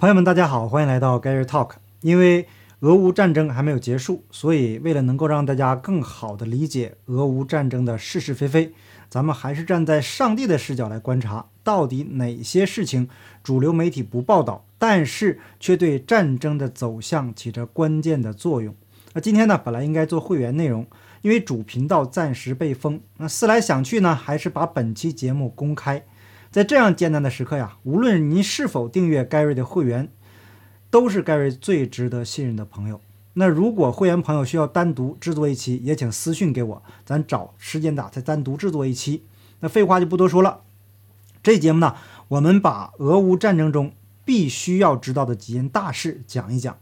朋友们，大家好，欢迎来到 Gary Talk。因为俄乌战争还没有结束，所以为了能够让大家更好的理解俄乌战争的是是非非，咱们还是站在上帝的视角来观察，到底哪些事情主流媒体不报道，但是却对战争的走向起着关键的作用。那今天呢，本来应该做会员内容，因为主频道暂时被封，那思来想去呢，还是把本期节目公开。在这样艰难的时刻呀，无论您是否订阅盖瑞的会员，都是盖瑞最值得信任的朋友。那如果会员朋友需要单独制作一期，也请私信给我，咱找时间打再单独制作一期。那废话就不多说了，这节目呢，我们把俄乌战争中必须要知道的几件大事讲一讲。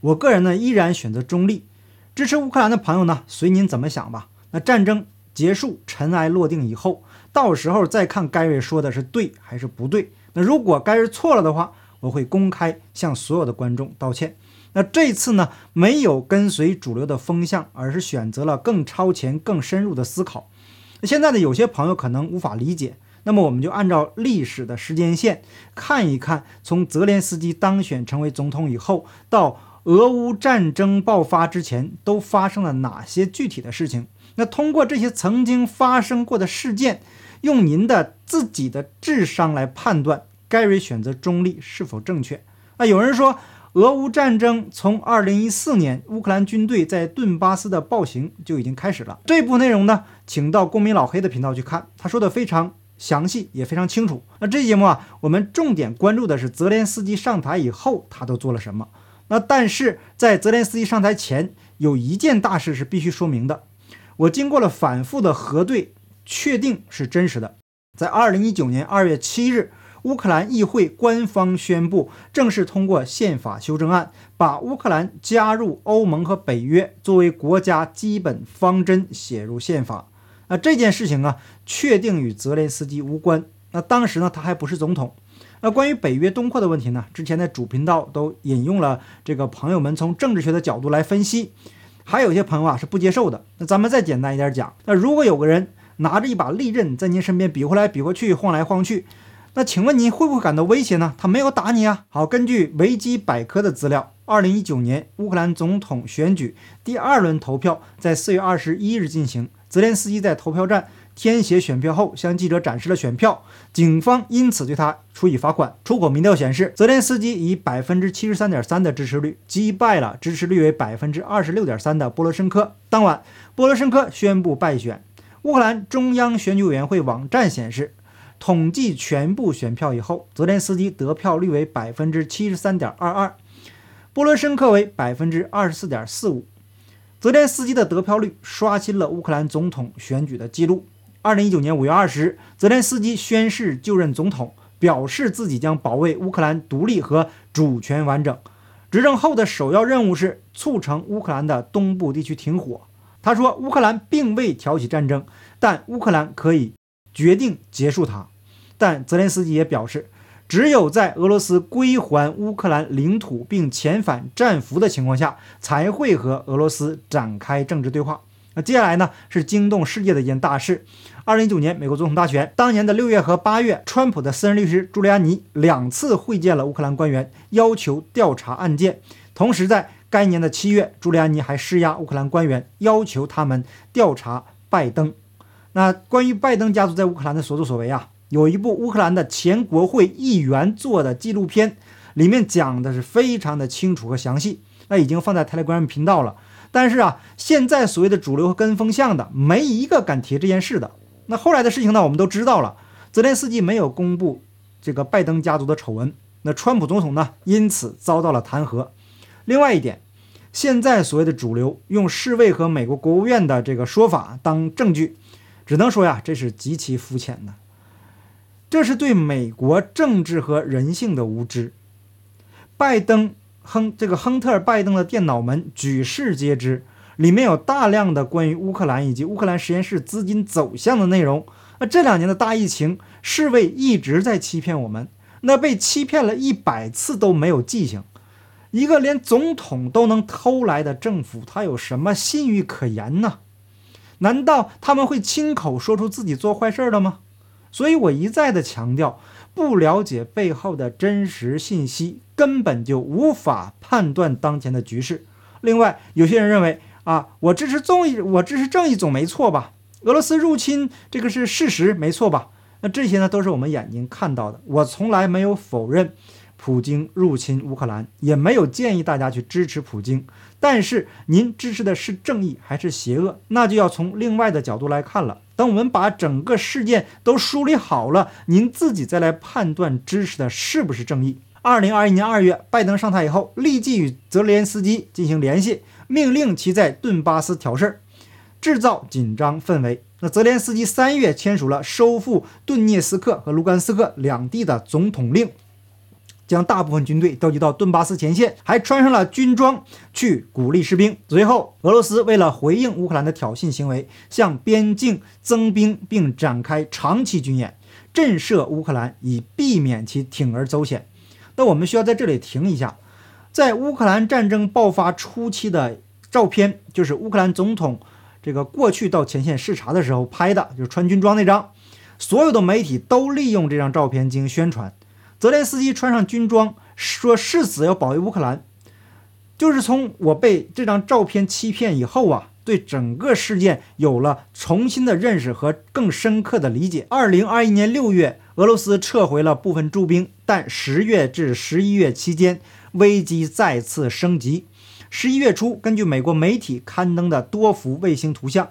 我个人呢，依然选择中立，支持乌克兰的朋友呢，随您怎么想吧。那战争结束，尘埃落定以后。到时候再看盖瑞说的是对还是不对。那如果盖瑞错了的话，我会公开向所有的观众道歉。那这次呢，没有跟随主流的风向，而是选择了更超前、更深入的思考。那现在呢，有些朋友可能无法理解，那么我们就按照历史的时间线看一看，从泽连斯基当选成为总统以后，到俄乌战争爆发之前，都发生了哪些具体的事情。那通过这些曾经发生过的事件。用您的自己的智商来判断盖瑞选择中立是否正确？啊，有人说俄乌战争从二零一四年乌克兰军队在顿巴斯的暴行就已经开始了。这部内容呢，请到公民老黑的频道去看，他说的非常详细，也非常清楚。那这节目啊，我们重点关注的是泽连斯基上台以后他都做了什么。那但是在泽连斯基上台前，有一件大事是必须说明的。我经过了反复的核对。确定是真实的。在二零一九年二月七日，乌克兰议会官方宣布正式通过宪法修正案，把乌克兰加入欧盟和北约作为国家基本方针写入宪法。那这件事情啊，确定与泽连斯基无关。那当时呢，他还不是总统。那关于北约东扩的问题呢，之前的主频道都引用了这个朋友们从政治学的角度来分析，还有些朋友啊是不接受的。那咱们再简单一点讲，那如果有个人。拿着一把利刃在您身边比划来比划去，晃来晃去，那请问您会不会感到威胁呢？他没有打你啊。好，根据维基百科的资料，二零一九年乌克兰总统选举第二轮投票在四月二十一日进行，泽连斯基在投票站填写选票后，向记者展示了选票，警方因此对他处以罚款。出口民调显示，泽连斯基以百分之七十三点三的支持率击败了支持率为百分之二十六点三的波罗申科。当晚，波罗申科宣布败选。乌克兰中央选举委员会网站显示，统计全部选票以后，泽连斯基得票率为百分之七十三点二二，波罗申科为百分之二十四点四五。泽连斯基的得票率刷新了乌克兰总统选举的记录。二零一九年五月二十日，泽连斯基宣誓就任总统，表示自己将保卫乌克兰独立和主权完整。执政后的首要任务是促成乌克兰的东部地区停火。他说：“乌克兰并未挑起战争，但乌克兰可以决定结束它。”但泽连斯基也表示，只有在俄罗斯归还乌克兰领土并遣返战俘的情况下，才会和俄罗斯展开政治对话。那接下来呢？是惊动世界的一件大事：二零一九年美国总统大选，当年的六月和八月，川普的私人律师朱利安尼两次会见了乌克兰官员，要求调查案件。同时在该年的七月，朱利安尼还施压乌克兰官员，要求他们调查拜登。那关于拜登家族在乌克兰的所作所为啊，有一部乌克兰的前国会议员做的纪录片，里面讲的是非常的清楚和详细。那已经放在 Telegram 频道了。但是啊，现在所谓的主流和跟风向的，没一个敢提这件事的。那后来的事情呢，我们都知道了。泽连斯基没有公布这个拜登家族的丑闻，那川普总统呢，因此遭到了弹劾。另外一点，现在所谓的主流用世卫和美国国务院的这个说法当证据，只能说呀，这是极其肤浅的，这是对美国政治和人性的无知。拜登亨这个亨特·拜登的电脑门举世皆知，里面有大量的关于乌克兰以及乌克兰实验室资金走向的内容。那这两年的大疫情，世卫一直在欺骗我们，那被欺骗了一百次都没有记性。一个连总统都能偷来的政府，他有什么信誉可言呢？难道他们会亲口说出自己做坏事了吗？所以我一再的强调，不了解背后的真实信息，根本就无法判断当前的局势。另外，有些人认为啊，我支持正义，我支持正义总没错吧？俄罗斯入侵这个是事实，没错吧？那这些呢，都是我们眼睛看到的。我从来没有否认普京入侵乌克兰，也没有建议大家去支持普京。但是您支持的是正义还是邪恶，那就要从另外的角度来看了。等我们把整个事件都梳理好了，您自己再来判断支持的是不是正义。二零二一年二月，拜登上台以后，立即与泽连斯基进行联系，命令其在顿巴斯挑事儿，制造紧张氛围。那泽连斯基三月签署了收复顿涅斯克和卢甘斯克两地的总统令，将大部分军队调集到顿巴斯前线，还穿上了军装去鼓励士兵。随后，俄罗斯为了回应乌克兰的挑衅行为，向边境增兵，并展开长期军演，震慑乌克兰，以避免其铤而走险。那我们需要在这里停一下，在乌克兰战争爆发初期的照片，就是乌克兰总统这个过去到前线视察的时候拍的，就是穿军装那张。所有的媒体都利用这张照片进行宣传。泽连斯基穿上军装，说誓死要保卫乌克兰，就是从我被这张照片欺骗以后啊，对整个事件有了重新的认识和更深刻的理解。二零二一年六月。俄罗斯撤回了部分驻兵，但十月至十一月期间，危机再次升级。十一月初，根据美国媒体刊登的多幅卫星图像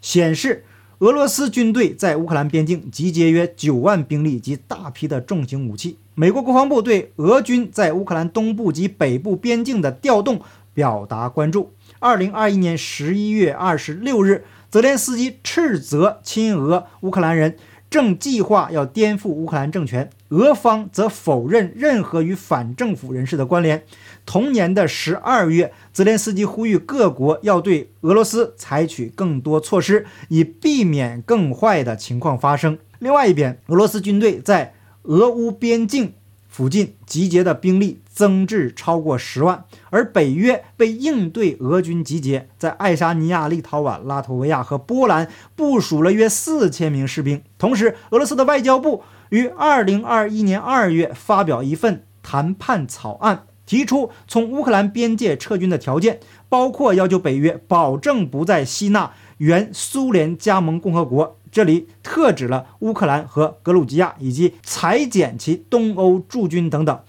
显示，俄罗斯军队在乌克兰边境集结约九万兵力及大批的重型武器。美国国防部对俄军在乌克兰东部及北部边境的调动表达关注。二零二一年十一月二十六日，泽连斯基斥责亲俄乌克兰人。正计划要颠覆乌克兰政权，俄方则否认任何与反政府人士的关联。同年的十二月，泽连斯基呼吁各国要对俄罗斯采取更多措施，以避免更坏的情况发生。另外一边，俄罗斯军队在俄乌边境。附近集结的兵力增至超过十万，而北约为应对俄军集结，在爱沙尼亚、立陶宛、拉脱维亚和波兰部署了约四千名士兵。同时，俄罗斯的外交部于二零二一年二月发表一份谈判草案，提出从乌克兰边界撤军的条件，包括要求北约保证不再吸纳原苏联加盟共和国。这里特指了乌克兰和格鲁吉亚，以及裁减其东欧驻军等等。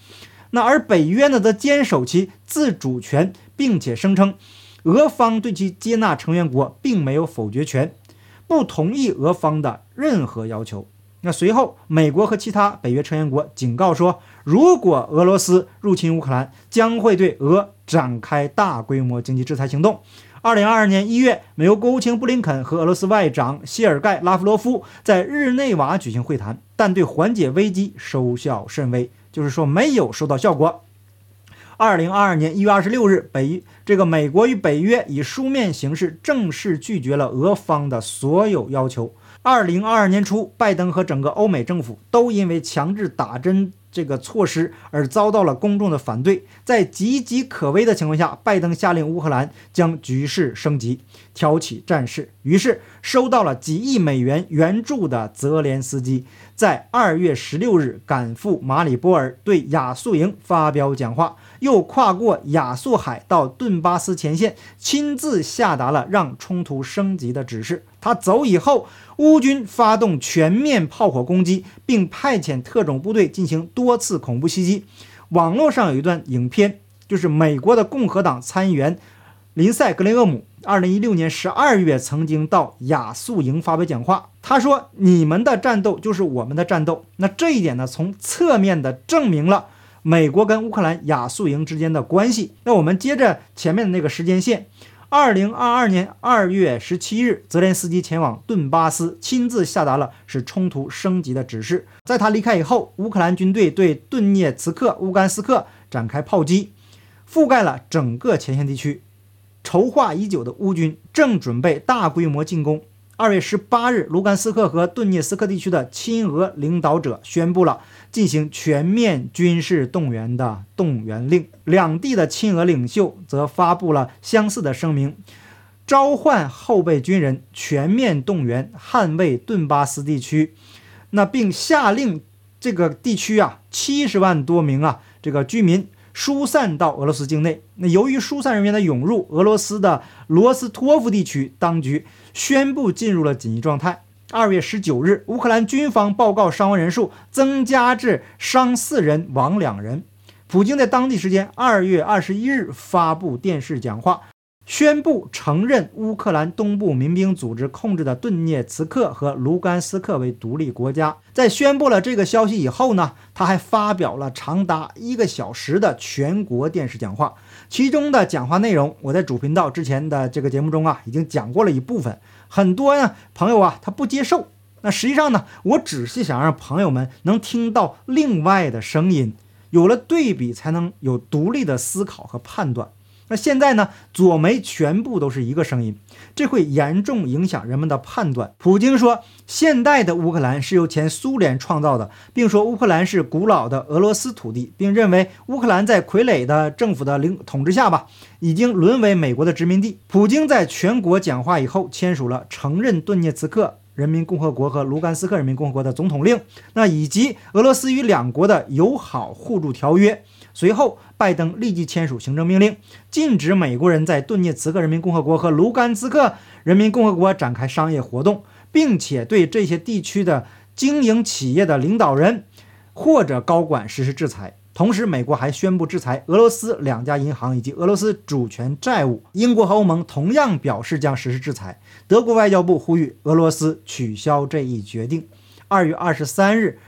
那而北约呢，则坚守其自主权，并且声称，俄方对其接纳成员国并没有否决权，不同意俄方的任何要求。那随后，美国和其他北约成员国警告说，如果俄罗斯入侵乌克兰，将会对俄展开大规模经济制裁行动。二零二二年一月，美国国务卿布林肯和俄罗斯外长谢尔盖·拉夫罗夫在日内瓦举行会谈，但对缓解危机收效甚微，就是说没有收到效果。二零二二年一月二十六日，北这个美国与北约以书面形式正式拒绝了俄方的所有要求。二零二二年初，拜登和整个欧美政府都因为强制打针。这个措施而遭到了公众的反对，在岌岌可危的情况下，拜登下令乌克兰将局势升级，挑起战事。于是，收到了几亿美元援助的泽连斯基，在二月十六日赶赴马里波尔，对亚速营发表讲话，又跨过亚速海到顿巴斯前线，亲自下达了让冲突升级的指示。他走以后。乌军发动全面炮火攻击，并派遣特种部队进行多次恐怖袭击。网络上有一段影片，就是美国的共和党参议员林赛·格雷厄姆，二零一六年十二月曾经到亚速营发表讲话。他说：“你们的战斗就是我们的战斗。”那这一点呢，从侧面的证明了美国跟乌克兰亚速营之间的关系。那我们接着前面的那个时间线。二零二二年二月十七日，泽连斯基前往顿巴斯，亲自下达了使冲突升级的指示。在他离开以后，乌克兰军队对顿涅茨克、乌干斯克展开炮击，覆盖了整个前线地区。筹划已久的乌军正准备大规模进攻。二月十八日，卢甘斯克和顿涅斯克地区的亲俄领导者宣布了进行全面军事动员的动员令。两地的亲俄领袖则发布了相似的声明，召唤后备军人全面动员，捍卫顿巴斯地区。那并下令这个地区啊，七十万多名啊这个居民疏散到俄罗斯境内。那由于疏散人员的涌入，俄罗斯的罗斯托夫地区当局宣布进入了紧急状态。二月十九日，乌克兰军方报告伤亡人数增加至伤四人，亡两人。普京在当地时间二月二十一日发布电视讲话。宣布承认乌克兰东部民兵组织控制的顿涅茨克和卢甘斯克为独立国家。在宣布了这个消息以后呢，他还发表了长达一个小时的全国电视讲话。其中的讲话内容，我在主频道之前的这个节目中啊，已经讲过了一部分。很多呢朋友啊，他不接受。那实际上呢，我只是想让朋友们能听到另外的声音，有了对比，才能有独立的思考和判断。那现在呢？左媒全部都是一个声音，这会严重影响人们的判断。普京说，现代的乌克兰是由前苏联创造的，并说乌克兰是古老的俄罗斯土地，并认为乌克兰在傀儡的政府的领统治下吧，已经沦为美国的殖民地。普京在全国讲话以后，签署了承认顿涅茨克人民共和国和卢甘斯克人民共和国的总统令，那以及俄罗斯与两国的友好互助条约。随后，拜登立即签署行政命令，禁止美国人在顿涅茨克人民共和国和卢甘斯克人民共和国展开商业活动，并且对这些地区的经营企业的领导人或者高管实施制裁。同时，美国还宣布制裁俄罗斯两家银行以及俄罗斯主权债务。英国和欧盟同样表示将实施制裁。德国外交部呼吁俄罗斯取消这一决定。二月二十三日，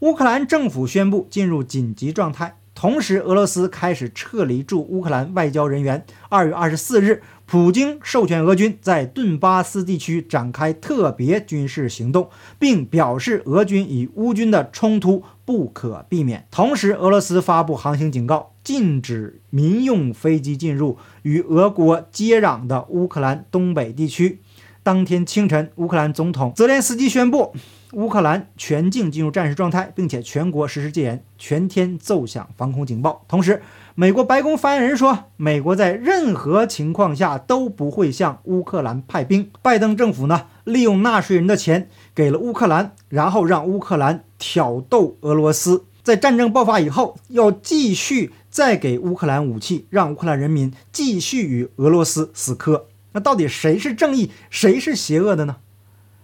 乌克兰政府宣布进入紧急状态。同时，俄罗斯开始撤离驻乌克兰外交人员。二月二十四日，普京授权俄军在顿巴斯地区展开特别军事行动，并表示俄军与乌军的冲突不可避免。同时，俄罗斯发布航行警告，禁止民用飞机进入与俄国接壤的乌克兰东北地区。当天清晨，乌克兰总统泽连斯基宣布。乌克兰全境进入战时状态，并且全国实施戒严，全天奏响防空警报。同时，美国白宫发言人说，美国在任何情况下都不会向乌克兰派兵。拜登政府呢，利用纳税人的钱给了乌克兰，然后让乌克兰挑逗俄罗斯，在战争爆发以后，要继续再给乌克兰武器，让乌克兰人民继续与俄罗斯死磕。那到底谁是正义，谁是邪恶的呢？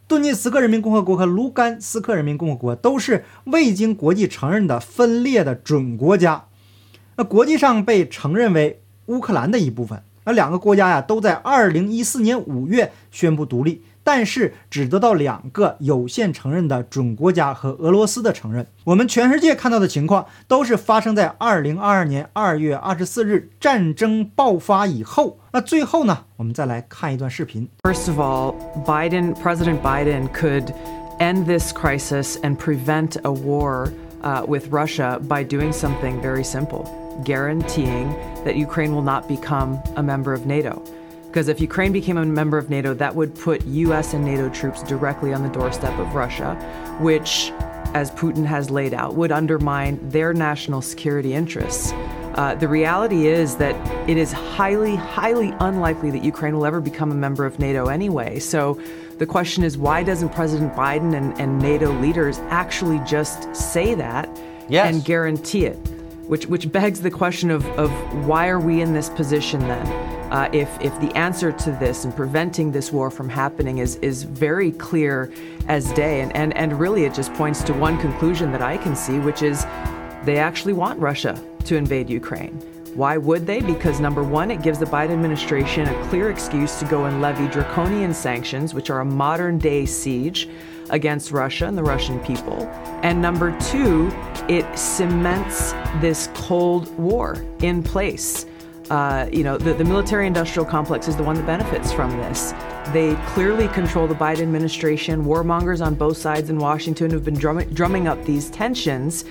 顿涅茨克人民共和国和卢甘斯克人民共和国都是未经国际承认的分裂的准国家，那国际上被承认为乌克兰的一部分。那两个国家呀，都在二零一四年五月宣布独立。但是只得到两个有限承认的准国家和俄罗斯的承认。我们全世界看到的情况都是发生在二零二二年二月二十四日战争爆发以后。那最后呢，我们再来看一段视频。First of all, Biden, President Biden could end this crisis and prevent a war uh, with Russia by doing something very simple, guaranteeing that Ukraine will not become a member of NATO. Because if Ukraine became a member of NATO, that would put US and NATO troops directly on the doorstep of Russia, which, as Putin has laid out, would undermine their national security interests. Uh, the reality is that it is highly, highly unlikely that Ukraine will ever become a member of NATO anyway. So the question is why doesn't President Biden and, and NATO leaders actually just say that yes. and guarantee it? Which, which begs the question of, of why are we in this position then? Uh, if, if the answer to this and preventing this war from happening is, is very clear as day. And, and, and really, it just points to one conclusion that I can see, which is they actually want Russia to invade Ukraine. Why would they? Because number one, it gives the Biden administration a clear excuse to go and levy draconian sanctions, which are a modern day siege against Russia and the Russian people. And number two, it cements this Cold War in place uh, you know, the, the military industrial complex is the one that benefits from this. They clearly control the Biden administration. Warmongers on both sides in Washington have been drumming, drumming up these tensions.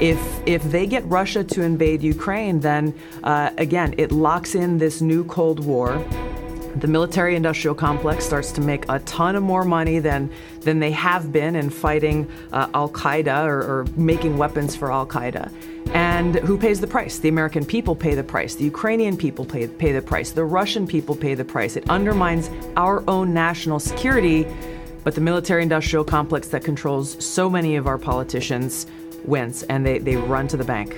If, if they get Russia to invade Ukraine, then uh, again, it locks in this new Cold War the military industrial complex starts to make a ton of more money than, than they have been in fighting uh, Al Qaeda or, or, making weapons for Al Qaeda. And who pays the price? The American people pay the price. The Ukrainian people pay, pay the price. The Russian people pay the price. It undermines our own national security, but the military industrial complex that controls so many of our politicians wins, and they, they run to the bank.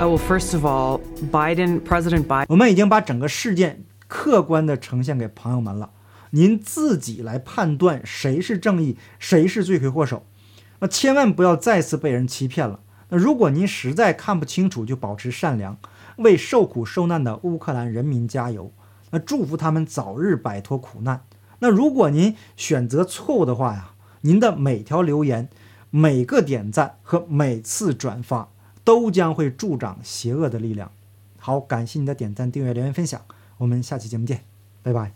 Oh, well, first of all, Biden, President Biden. 我们已经把整个事件 客观的呈现给朋友们了，您自己来判断谁是正义，谁是罪魁祸首。那千万不要再次被人欺骗了。那如果您实在看不清楚，就保持善良，为受苦受难的乌克兰人民加油。那祝福他们早日摆脱苦难。那如果您选择错误的话呀，您的每条留言、每个点赞和每次转发都将会助长邪恶的力量。好，感谢您的点赞、订阅、留言、分享，我们下期节目见，拜拜。